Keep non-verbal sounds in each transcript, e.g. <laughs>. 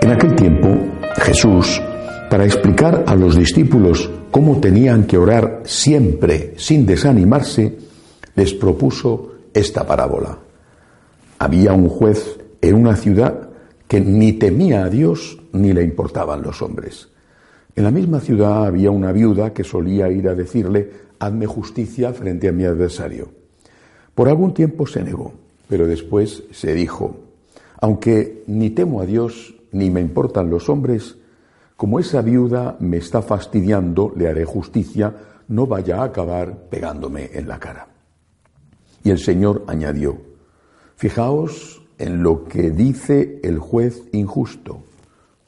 En aquel tiempo, Jesús, para explicar a los discípulos cómo tenían que orar siempre sin desanimarse, les propuso esta parábola. Había un juez en una ciudad que ni temía a Dios ni le importaban los hombres. En la misma ciudad había una viuda que solía ir a decirle, hazme justicia frente a mi adversario. Por algún tiempo se negó, pero después se dijo, aunque ni temo a Dios ni me importan los hombres, como esa viuda me está fastidiando, le haré justicia, no vaya a acabar pegándome en la cara. Y el Señor añadió, fijaos en lo que dice el juez injusto,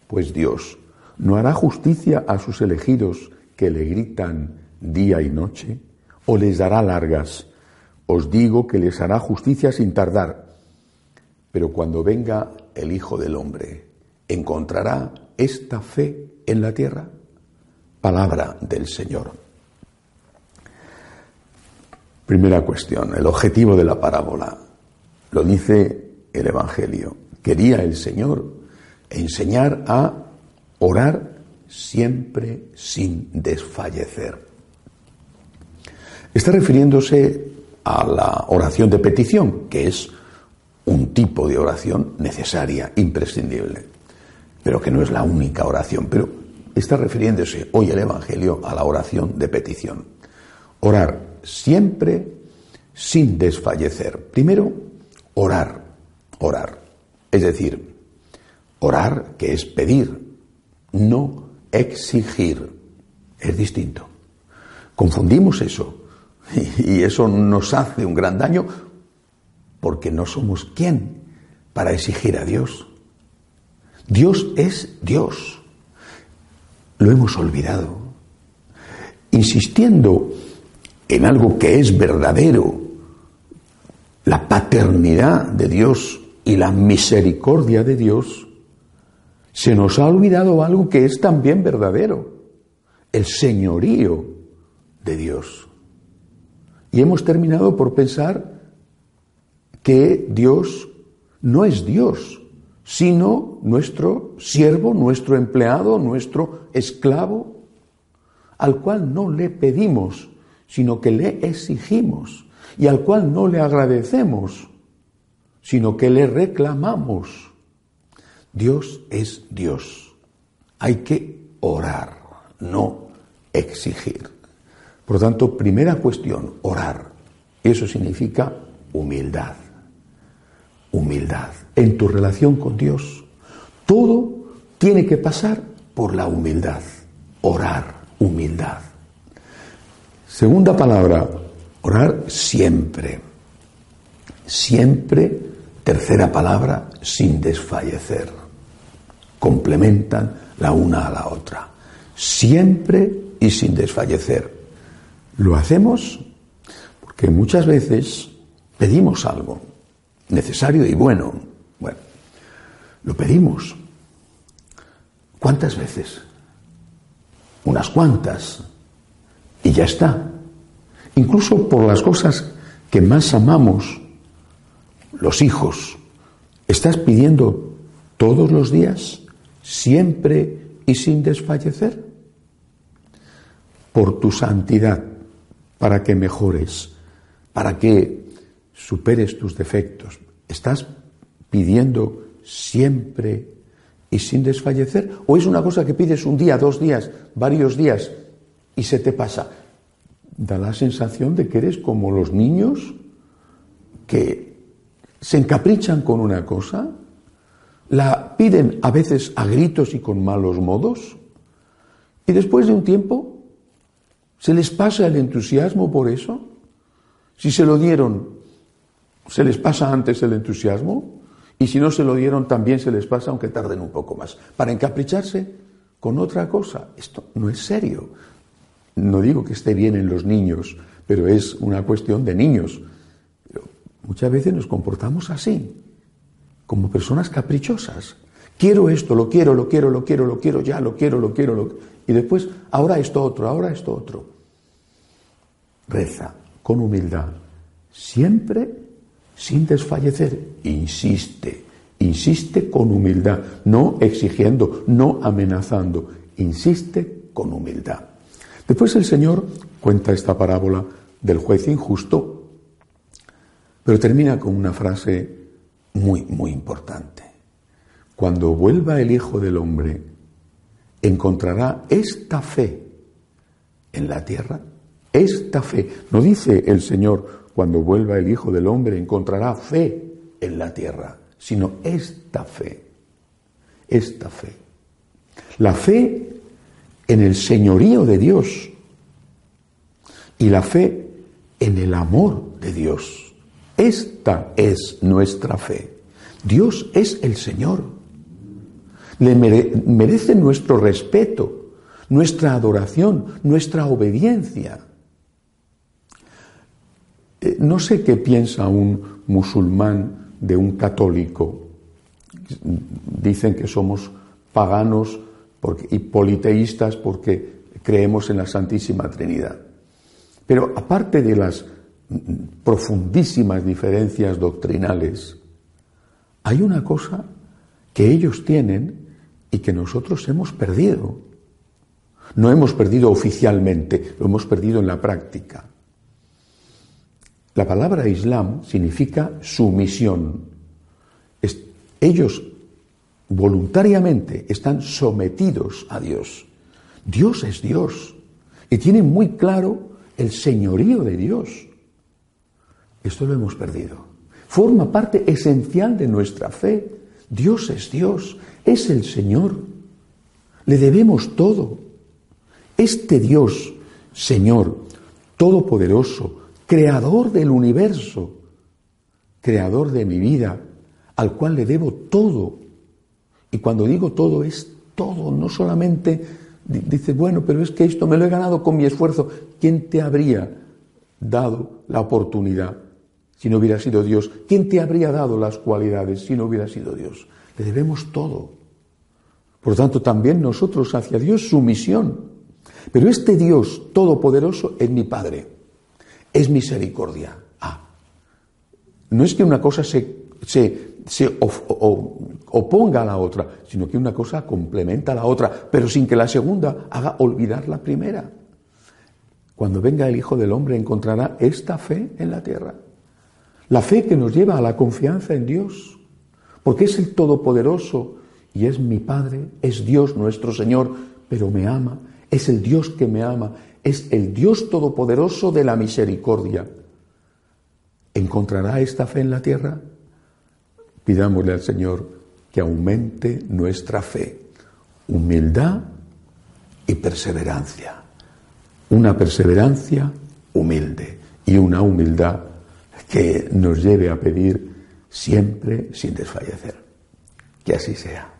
pues Dios no hará justicia a sus elegidos que le gritan día y noche, o les dará largas. Os digo que les hará justicia sin tardar. Pero cuando venga el Hijo del Hombre, ¿encontrará esta fe en la tierra? Palabra del Señor. Primera cuestión, el objetivo de la parábola. Lo dice el Evangelio. Quería el Señor enseñar a orar siempre sin desfallecer. Está refiriéndose a la oración de petición, que es un tipo de oración necesaria, imprescindible, pero que no es la única oración. Pero está refiriéndose hoy el Evangelio a la oración de petición. Orar siempre sin desfallecer. Primero, orar, orar. Es decir, orar que es pedir, no exigir. Es distinto. Confundimos eso <laughs> y eso nos hace un gran daño porque no somos quién para exigir a Dios. Dios es Dios. Lo hemos olvidado. Insistiendo en algo que es verdadero, la paternidad de Dios y la misericordia de Dios, se nos ha olvidado algo que es también verdadero, el señorío de Dios. Y hemos terminado por pensar que Dios no es Dios, sino nuestro siervo, nuestro empleado, nuestro esclavo, al cual no le pedimos, sino que le exigimos, y al cual no le agradecemos, sino que le reclamamos. Dios es Dios. Hay que orar, no exigir. Por lo tanto, primera cuestión, orar. Eso significa humildad. Humildad. En tu relación con Dios, todo tiene que pasar por la humildad. Orar, humildad. Segunda palabra, orar siempre. Siempre, tercera palabra, sin desfallecer complementan la una a la otra, siempre y sin desfallecer. Lo hacemos porque muchas veces pedimos algo necesario y bueno. Bueno, lo pedimos. ¿Cuántas veces? Unas cuantas. Y ya está. Incluso por las cosas que más amamos, los hijos. ¿Estás pidiendo todos los días? siempre y sin desfallecer, por tu santidad, para que mejores, para que superes tus defectos. ¿Estás pidiendo siempre y sin desfallecer? ¿O es una cosa que pides un día, dos días, varios días y se te pasa? Da la sensación de que eres como los niños que se encaprichan con una cosa la piden a veces a gritos y con malos modos, y después de un tiempo se les pasa el entusiasmo por eso, Si se lo dieron, se les pasa antes el entusiasmo y si no se lo dieron también se les pasa aunque tarden un poco más. Para encapricharse con otra cosa, esto no es serio. No digo que esté bien en los niños, pero es una cuestión de niños. muchas veces nos comportamos así, como personas caprichosas. Quiero esto, lo quiero, lo quiero, lo quiero, lo quiero ya, lo quiero, lo quiero, lo... y después, ahora esto otro, ahora esto otro. Reza con humildad, siempre sin desfallecer. Insiste, insiste con humildad, no exigiendo, no amenazando, insiste con humildad. Después el Señor cuenta esta parábola del juez injusto, pero termina con una frase muy, muy importante. Cuando vuelva el Hijo del Hombre, encontrará esta fe en la tierra. Esta fe. No dice el Señor, cuando vuelva el Hijo del Hombre, encontrará fe en la tierra, sino esta fe. Esta fe. La fe en el señorío de Dios y la fe en el amor de Dios. Esta es nuestra fe. Dios es el Señor le merece nuestro respeto, nuestra adoración, nuestra obediencia. Eh, no sé qué piensa un musulmán de un católico. Dicen que somos paganos y politeístas porque creemos en la Santísima Trinidad. Pero aparte de las profundísimas diferencias doctrinales, hay una cosa que ellos tienen y que nosotros hemos perdido. No hemos perdido oficialmente, lo hemos perdido en la práctica. La palabra Islam significa sumisión. ellos voluntariamente están sometidos a Dios. Dios es Dios y tienen muy claro el señorío de Dios. Esto lo hemos perdido. Forma parte esencial de nuestra fe. Dios es Dios es el Señor. Le debemos todo. Este Dios, Señor, Todopoderoso, Creador del universo, Creador de mi vida, al cual le debo todo. Y cuando digo todo es todo, no solamente dice, bueno, pero es que esto me lo he ganado con mi esfuerzo. ¿Quién te habría dado la oportunidad si no hubiera sido Dios? ¿Quién te habría dado las cualidades si no hubiera sido Dios? Le debemos todo. Por tanto, también nosotros hacia Dios su misión. Pero este Dios todopoderoso es mi Padre, es misericordia. Ah, no es que una cosa se, se, oponga a la otra, sino que una cosa complementa a la otra, pero sin que la segunda haga olvidar la primera. Cuando venga el Hijo del Hombre encontrará esta fe en la tierra. La fe que nos lleva a la confianza en Dios, porque es el Todopoderoso y es mi Padre, es Dios nuestro Señor, pero me ama, es el Dios que me ama, es el Dios todopoderoso de la misericordia. ¿Encontrará esta fe en la tierra? Pidámosle al Señor que aumente nuestra fe, humildad y perseverancia. Una perseverancia humilde y una humildad que nos lleve a pedir siempre sin desfallecer. Que así sea.